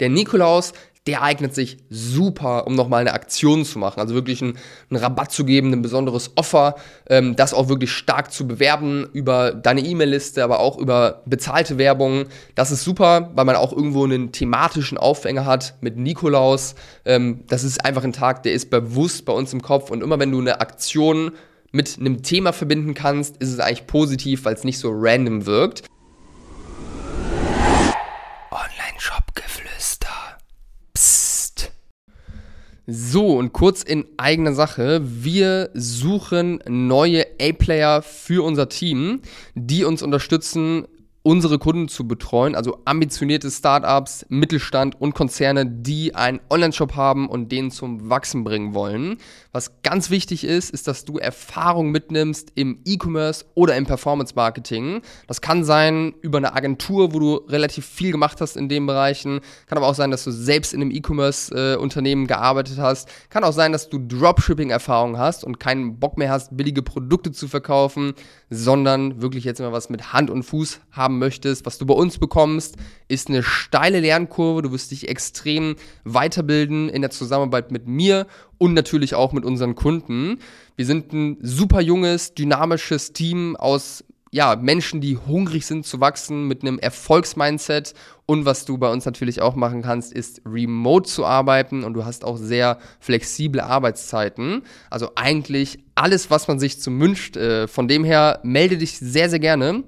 der Nikolaus, der eignet sich super, um nochmal eine Aktion zu machen. Also wirklich einen, einen Rabatt zu geben, ein besonderes Offer, ähm, das auch wirklich stark zu bewerben über deine E-Mail-Liste, aber auch über bezahlte Werbung. Das ist super, weil man auch irgendwo einen thematischen Aufhänger hat mit Nikolaus. Ähm, das ist einfach ein Tag, der ist bewusst bei uns im Kopf. Und immer wenn du eine Aktion mit einem Thema verbinden kannst, ist es eigentlich positiv, weil es nicht so random wirkt. So, und kurz in eigener Sache. Wir suchen neue A-Player für unser Team, die uns unterstützen, unsere Kunden zu betreuen, also ambitionierte Startups, Mittelstand und Konzerne, die einen Online-Shop haben und den zum Wachsen bringen wollen. Was ganz wichtig ist, ist, dass du Erfahrung mitnimmst im E-Commerce oder im Performance-Marketing. Das kann sein über eine Agentur, wo du relativ viel gemacht hast in den Bereichen. Kann aber auch sein, dass du selbst in einem E-Commerce-Unternehmen gearbeitet hast. Kann auch sein, dass du Dropshipping-Erfahrung hast und keinen Bock mehr hast, billige Produkte zu verkaufen, sondern wirklich jetzt mal was mit Hand und Fuß haben haben möchtest, was du bei uns bekommst, ist eine steile Lernkurve. Du wirst dich extrem weiterbilden in der Zusammenarbeit mit mir und natürlich auch mit unseren Kunden. Wir sind ein super junges, dynamisches Team aus ja, Menschen, die hungrig sind zu wachsen mit einem Erfolgsmindset. Und was du bei uns natürlich auch machen kannst, ist remote zu arbeiten und du hast auch sehr flexible Arbeitszeiten. Also eigentlich alles, was man sich zum wünscht. Äh, von dem her melde dich sehr, sehr gerne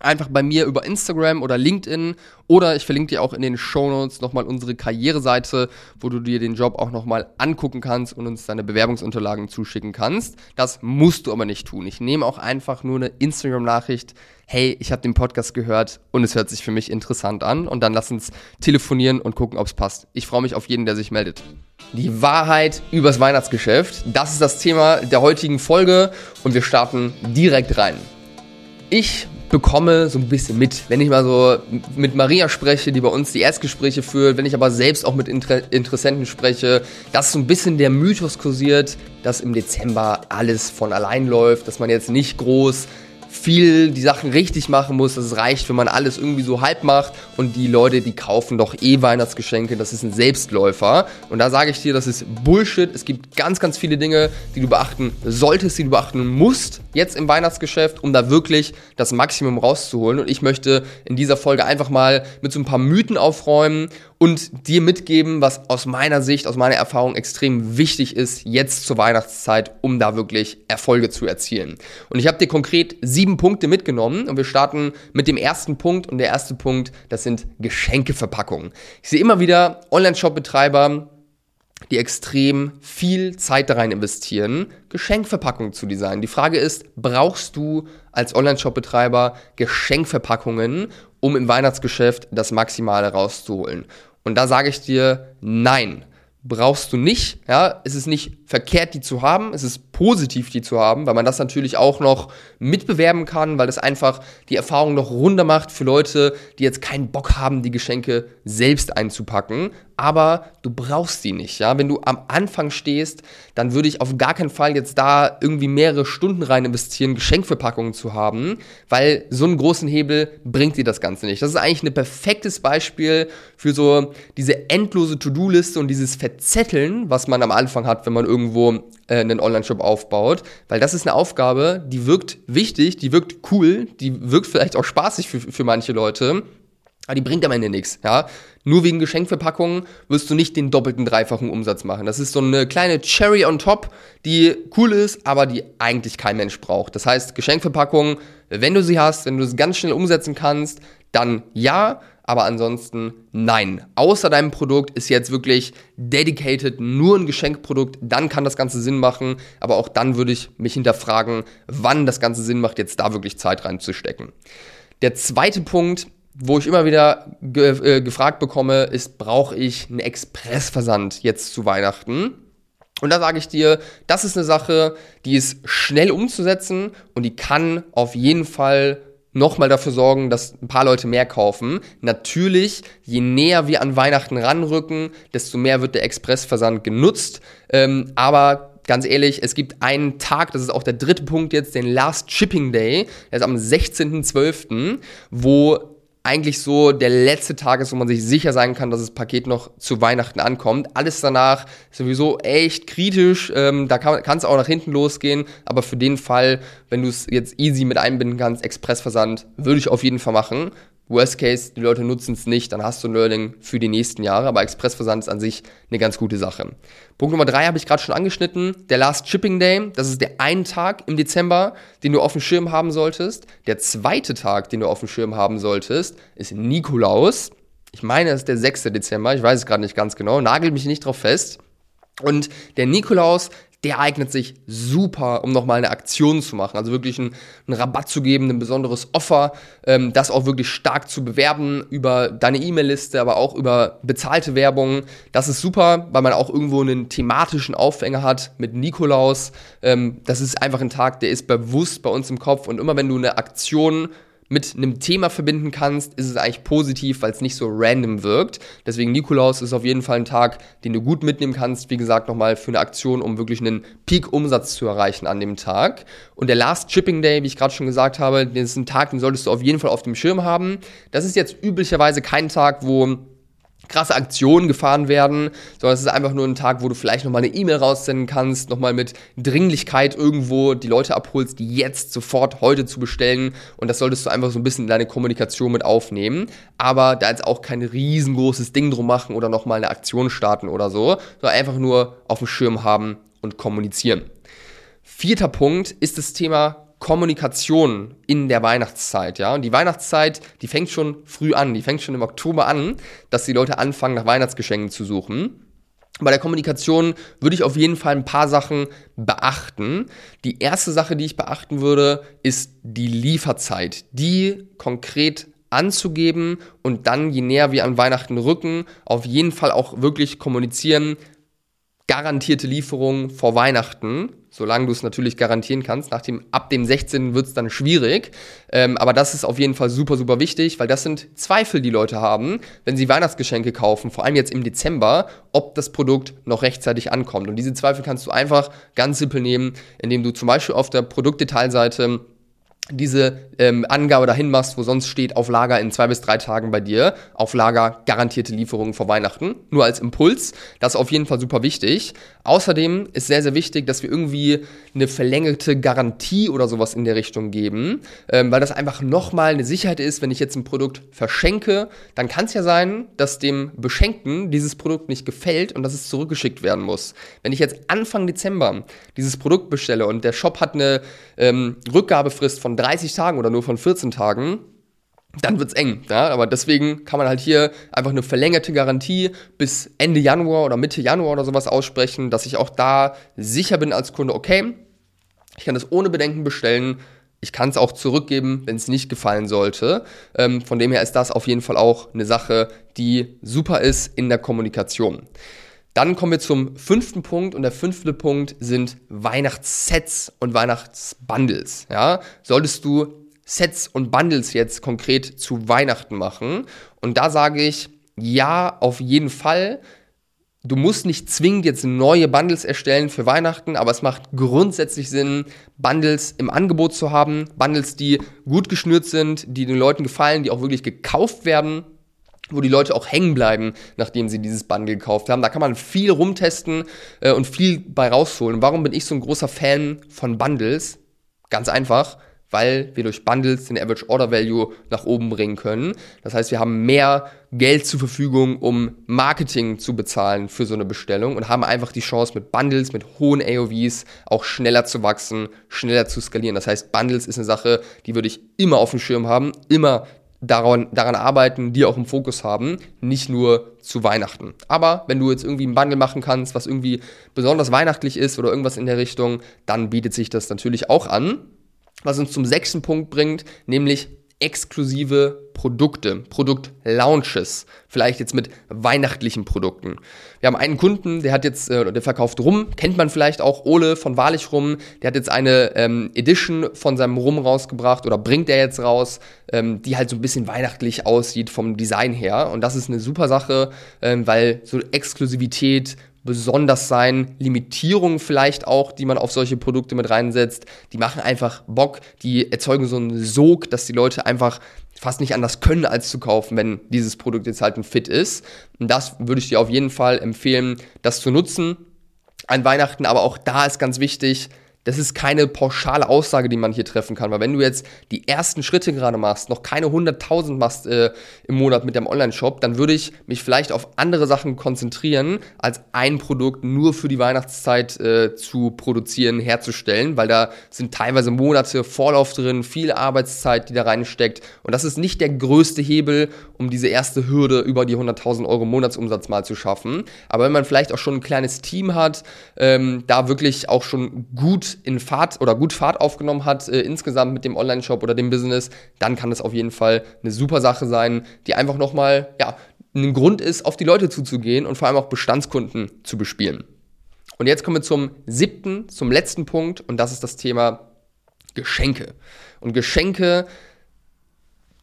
einfach bei mir über Instagram oder LinkedIn oder ich verlinke dir auch in den Shownotes nochmal unsere Karriereseite, wo du dir den Job auch nochmal angucken kannst und uns deine Bewerbungsunterlagen zuschicken kannst. Das musst du aber nicht tun. Ich nehme auch einfach nur eine Instagram-Nachricht. Hey, ich habe den Podcast gehört und es hört sich für mich interessant an. Und dann lass uns telefonieren und gucken, ob es passt. Ich freue mich auf jeden, der sich meldet. Die Wahrheit übers Weihnachtsgeschäft. Das ist das Thema der heutigen Folge und wir starten direkt rein. Ich bekomme so ein bisschen mit. Wenn ich mal so mit Maria spreche, die bei uns die Erstgespräche führt, wenn ich aber selbst auch mit Inter Interessenten spreche, dass so ein bisschen der Mythos kursiert, dass im Dezember alles von allein läuft, dass man jetzt nicht groß viel die Sachen richtig machen muss, dass es reicht, wenn man alles irgendwie so halb macht und die Leute, die kaufen doch eh Weihnachtsgeschenke, das ist ein Selbstläufer. Und da sage ich dir, das ist Bullshit. Es gibt ganz, ganz viele Dinge, die du beachten solltest, die du beachten musst jetzt im Weihnachtsgeschäft, um da wirklich das Maximum rauszuholen. Und ich möchte in dieser Folge einfach mal mit so ein paar Mythen aufräumen und dir mitgeben, was aus meiner Sicht, aus meiner Erfahrung extrem wichtig ist, jetzt zur Weihnachtszeit, um da wirklich Erfolge zu erzielen. Und ich habe dir konkret sieben Punkte mitgenommen und wir starten mit dem ersten Punkt. Und der erste Punkt, das sind Geschenkeverpackungen. Ich sehe immer wieder Online-Shop-Betreiber, die extrem viel Zeit da rein investieren, Geschenkverpackungen zu designen. Die Frage ist, brauchst du als Online-Shop-Betreiber Geschenkverpackungen, um im Weihnachtsgeschäft das Maximale rauszuholen? Und da sage ich dir, nein, brauchst du nicht. Ja, es ist nicht verkehrt, die zu haben. Es ist positiv, die zu haben, weil man das natürlich auch noch mitbewerben kann, weil das einfach die Erfahrung noch runder macht für Leute, die jetzt keinen Bock haben, die Geschenke selbst einzupacken. Aber du brauchst sie nicht. Ja, wenn du am Anfang stehst, dann würde ich auf gar keinen Fall jetzt da irgendwie mehrere Stunden rein investieren, Geschenkverpackungen zu haben, weil so einen großen Hebel bringt dir das Ganze nicht. Das ist eigentlich ein perfektes Beispiel für so diese endlose To-Do-Liste und dieses Verzetteln, was man am Anfang hat, wenn man irgendwo äh, einen Online-Shop aufbaut, weil das ist eine Aufgabe, die wirkt wichtig, die wirkt cool, die wirkt vielleicht auch spaßig für, für manche Leute, aber die bringt am Ende nichts, ja. Nur wegen Geschenkverpackungen wirst du nicht den doppelten, dreifachen Umsatz machen. Das ist so eine kleine Cherry on top, die cool ist, aber die eigentlich kein Mensch braucht. Das heißt, Geschenkverpackungen, wenn du sie hast, wenn du es ganz schnell umsetzen kannst, dann ja, aber ansonsten nein. Außer deinem Produkt ist jetzt wirklich dedicated nur ein Geschenkprodukt, dann kann das Ganze Sinn machen, aber auch dann würde ich mich hinterfragen, wann das Ganze Sinn macht, jetzt da wirklich Zeit reinzustecken. Der zweite Punkt, wo ich immer wieder ge äh, gefragt bekomme, ist, brauche ich einen Expressversand jetzt zu Weihnachten? Und da sage ich dir, das ist eine Sache, die ist schnell umzusetzen und die kann auf jeden Fall nochmal dafür sorgen, dass ein paar Leute mehr kaufen. Natürlich, je näher wir an Weihnachten ranrücken, desto mehr wird der Expressversand genutzt. Ähm, aber ganz ehrlich, es gibt einen Tag, das ist auch der dritte Punkt jetzt, den Last Shipping Day, der ist am 16.12., wo eigentlich so der letzte Tag ist, wo man sich sicher sein kann, dass das Paket noch zu Weihnachten ankommt. Alles danach ist sowieso echt kritisch. Ähm, da kann es auch nach hinten losgehen. Aber für den Fall, wenn du es jetzt easy mit einbinden kannst, Expressversand, würde ich auf jeden Fall machen. Worst Case, die Leute nutzen es nicht, dann hast du ein Learning für die nächsten Jahre, aber Expressversand ist an sich eine ganz gute Sache. Punkt Nummer drei habe ich gerade schon angeschnitten, der Last Shipping Day, das ist der ein Tag im Dezember, den du auf dem Schirm haben solltest. Der zweite Tag, den du auf dem Schirm haben solltest, ist Nikolaus. Ich meine, es ist der 6. Dezember, ich weiß es gerade nicht ganz genau, nagel mich nicht drauf fest. Und der Nikolaus der eignet sich super, um nochmal eine Aktion zu machen. Also wirklich einen, einen Rabatt zu geben, ein besonderes Offer, ähm, das auch wirklich stark zu bewerben über deine E-Mail-Liste, aber auch über bezahlte Werbung. Das ist super, weil man auch irgendwo einen thematischen Aufhänger hat mit Nikolaus. Ähm, das ist einfach ein Tag, der ist bewusst bei uns im Kopf und immer wenn du eine Aktion mit einem Thema verbinden kannst, ist es eigentlich positiv, weil es nicht so random wirkt. Deswegen Nikolaus ist auf jeden Fall ein Tag, den du gut mitnehmen kannst. Wie gesagt, nochmal für eine Aktion, um wirklich einen Peak-Umsatz zu erreichen an dem Tag. Und der Last Shipping Day, wie ich gerade schon gesagt habe, das ist ein Tag, den solltest du auf jeden Fall auf dem Schirm haben. Das ist jetzt üblicherweise kein Tag, wo krasse Aktionen gefahren werden, sondern es ist einfach nur ein Tag, wo du vielleicht nochmal eine E-Mail raussenden kannst, nochmal mit Dringlichkeit irgendwo die Leute abholst, die jetzt sofort heute zu bestellen und das solltest du einfach so ein bisschen in deine Kommunikation mit aufnehmen, aber da jetzt auch kein riesengroßes Ding drum machen oder nochmal eine Aktion starten oder so, sondern einfach nur auf dem Schirm haben und kommunizieren. Vierter Punkt ist das Thema Kommunikation in der Weihnachtszeit, ja. Und die Weihnachtszeit, die fängt schon früh an, die fängt schon im Oktober an, dass die Leute anfangen, nach Weihnachtsgeschenken zu suchen. Bei der Kommunikation würde ich auf jeden Fall ein paar Sachen beachten. Die erste Sache, die ich beachten würde, ist die Lieferzeit. Die konkret anzugeben und dann, je näher wir an Weihnachten rücken, auf jeden Fall auch wirklich kommunizieren, garantierte Lieferung vor Weihnachten, solange du es natürlich garantieren kannst. Nach dem, ab dem 16. wird es dann schwierig. Ähm, aber das ist auf jeden Fall super, super wichtig, weil das sind Zweifel, die Leute haben, wenn sie Weihnachtsgeschenke kaufen, vor allem jetzt im Dezember, ob das Produkt noch rechtzeitig ankommt. Und diese Zweifel kannst du einfach ganz simpel nehmen, indem du zum Beispiel auf der Produktdetailseite diese ähm, Angabe dahin machst, wo sonst steht, auf Lager in zwei bis drei Tagen bei dir, auf Lager garantierte Lieferungen vor Weihnachten, nur als Impuls, das ist auf jeden Fall super wichtig. Außerdem ist sehr, sehr wichtig, dass wir irgendwie eine verlängerte Garantie oder sowas in der Richtung geben, ähm, weil das einfach nochmal eine Sicherheit ist, wenn ich jetzt ein Produkt verschenke, dann kann es ja sein, dass dem Beschenkten dieses Produkt nicht gefällt und dass es zurückgeschickt werden muss. Wenn ich jetzt Anfang Dezember dieses Produkt bestelle und der Shop hat eine ähm, Rückgabefrist von 30 Tagen oder nur von 14 Tagen, dann wird's eng. Ja? Aber deswegen kann man halt hier einfach eine verlängerte Garantie bis Ende Januar oder Mitte Januar oder sowas aussprechen, dass ich auch da sicher bin als Kunde, okay, ich kann das ohne Bedenken bestellen. Ich kann es auch zurückgeben, wenn es nicht gefallen sollte. Ähm, von dem her ist das auf jeden Fall auch eine Sache, die super ist in der Kommunikation. Dann kommen wir zum fünften Punkt und der fünfte Punkt sind Weihnachtssets und Weihnachtsbundles. Ja? Solltest du Sets und Bundles jetzt konkret zu Weihnachten machen? Und da sage ich, ja, auf jeden Fall. Du musst nicht zwingend jetzt neue Bundles erstellen für Weihnachten, aber es macht grundsätzlich Sinn, Bundles im Angebot zu haben. Bundles, die gut geschnürt sind, die den Leuten gefallen, die auch wirklich gekauft werden wo die Leute auch hängen bleiben, nachdem sie dieses Bundle gekauft haben. Da kann man viel rumtesten äh, und viel bei rausholen. Warum bin ich so ein großer Fan von Bundles? Ganz einfach, weil wir durch Bundles den Average Order Value nach oben bringen können. Das heißt, wir haben mehr Geld zur Verfügung, um Marketing zu bezahlen für so eine Bestellung und haben einfach die Chance mit Bundles, mit hohen AOVs auch schneller zu wachsen, schneller zu skalieren. Das heißt, Bundles ist eine Sache, die würde ich immer auf dem Schirm haben, immer daran, daran arbeiten, die auch im Fokus haben, nicht nur zu Weihnachten. Aber wenn du jetzt irgendwie einen Bundle machen kannst, was irgendwie besonders weihnachtlich ist oder irgendwas in der Richtung, dann bietet sich das natürlich auch an. Was uns zum sechsten Punkt bringt, nämlich exklusive Produkte, Produktlaunches, vielleicht jetzt mit weihnachtlichen Produkten. Wir haben einen Kunden, der hat jetzt, äh, der verkauft Rum, kennt man vielleicht auch, Ole von Wahrlich Rum, der hat jetzt eine ähm, Edition von seinem Rum rausgebracht oder bringt er jetzt raus, ähm, die halt so ein bisschen weihnachtlich aussieht vom Design her und das ist eine super Sache, ähm, weil so Exklusivität, besonders sein. Limitierungen vielleicht auch, die man auf solche Produkte mit reinsetzt. Die machen einfach Bock, die erzeugen so einen Sog, dass die Leute einfach fast nicht anders können, als zu kaufen, wenn dieses Produkt jetzt halt ein Fit ist. Und das würde ich dir auf jeden Fall empfehlen, das zu nutzen an Weihnachten. Aber auch da ist ganz wichtig, das ist keine pauschale Aussage, die man hier treffen kann. Weil wenn du jetzt die ersten Schritte gerade machst, noch keine 100.000 machst äh, im Monat mit deinem Online-Shop, dann würde ich mich vielleicht auf andere Sachen konzentrieren, als ein Produkt nur für die Weihnachtszeit äh, zu produzieren, herzustellen, weil da sind teilweise Monate Vorlauf drin, viel Arbeitszeit, die da reinsteckt. Und das ist nicht der größte Hebel, um diese erste Hürde über die 100.000 Euro Monatsumsatz mal zu schaffen. Aber wenn man vielleicht auch schon ein kleines Team hat, ähm, da wirklich auch schon gut in Fahrt oder gut Fahrt aufgenommen hat, äh, insgesamt mit dem Online-Shop oder dem Business, dann kann das auf jeden Fall eine super Sache sein, die einfach nochmal, ja, ein Grund ist, auf die Leute zuzugehen und vor allem auch Bestandskunden zu bespielen. Und jetzt kommen wir zum siebten, zum letzten Punkt und das ist das Thema Geschenke. Und Geschenke,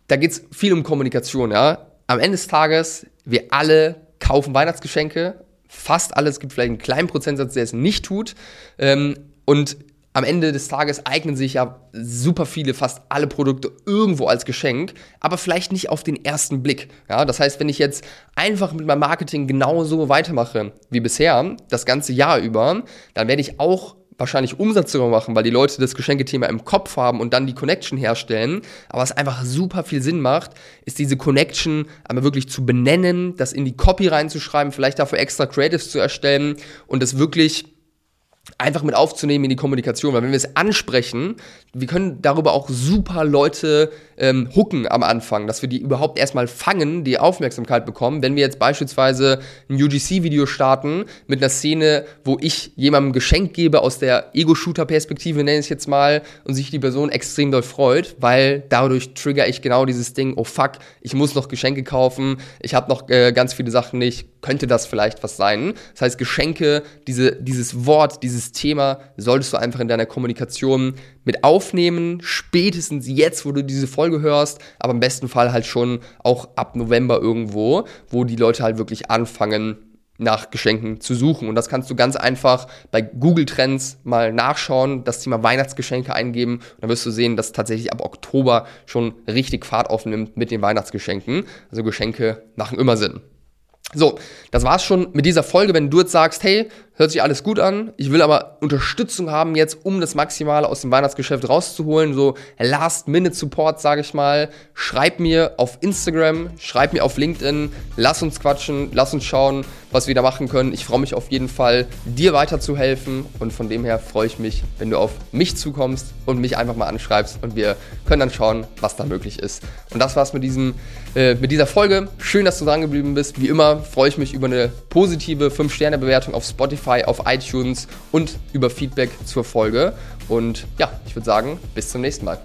da geht es viel um Kommunikation, ja. Am Ende des Tages, wir alle kaufen Weihnachtsgeschenke, fast alles, es gibt vielleicht einen kleinen Prozentsatz, der es nicht tut. Ähm, und am Ende des Tages eignen sich ja super viele, fast alle Produkte irgendwo als Geschenk, aber vielleicht nicht auf den ersten Blick. Ja, das heißt, wenn ich jetzt einfach mit meinem Marketing genauso weitermache wie bisher, das ganze Jahr über, dann werde ich auch wahrscheinlich Umsatz darüber machen, weil die Leute das Geschenkethema im Kopf haben und dann die Connection herstellen. Aber was einfach super viel Sinn macht, ist diese Connection einmal wirklich zu benennen, das in die Copy reinzuschreiben, vielleicht dafür extra Creatives zu erstellen und es wirklich einfach mit aufzunehmen in die Kommunikation, weil wenn wir es ansprechen, wir können darüber auch super Leute ähm, hooken am Anfang, dass wir die überhaupt erstmal fangen, die Aufmerksamkeit bekommen. Wenn wir jetzt beispielsweise ein UGC-Video starten mit einer Szene, wo ich jemandem ein Geschenk gebe aus der Ego-Shooter-Perspektive, nenne ich es jetzt mal, und sich die Person extrem doll freut, weil dadurch trigger ich genau dieses Ding, oh fuck, ich muss noch Geschenke kaufen, ich habe noch äh, ganz viele Sachen nicht, könnte das vielleicht was sein? Das heißt, Geschenke, diese, dieses Wort, dieses Thema solltest du einfach in deiner Kommunikation mit aufnehmen, spätestens jetzt, wo du diese Folge hörst, aber im besten Fall halt schon auch ab November irgendwo, wo die Leute halt wirklich anfangen, nach Geschenken zu suchen. Und das kannst du ganz einfach bei Google Trends mal nachschauen, das Thema Weihnachtsgeschenke eingeben. Und dann wirst du sehen, dass tatsächlich ab Oktober schon richtig Fahrt aufnimmt mit den Weihnachtsgeschenken. Also Geschenke machen immer Sinn. So, das war's schon mit dieser Folge. Wenn du jetzt sagst, hey, hört sich alles gut an, ich will aber Unterstützung haben jetzt, um das Maximale aus dem Weihnachtsgeschäft rauszuholen, so Last-Minute-Support, sage ich mal, schreib mir auf Instagram, schreib mir auf LinkedIn, lass uns quatschen, lass uns schauen, was wir da machen können. Ich freue mich auf jeden Fall, dir weiterzuhelfen und von dem her freue ich mich, wenn du auf mich zukommst und mich einfach mal anschreibst und wir können dann schauen, was da möglich ist. Und das war's mit diesem, äh, mit dieser Folge. Schön, dass du dran geblieben bist. Wie immer freue ich mich über eine positive 5-Sterne-Bewertung auf Spotify, auf iTunes und über Feedback zur Folge. Und ja, ich würde sagen, bis zum nächsten Mal.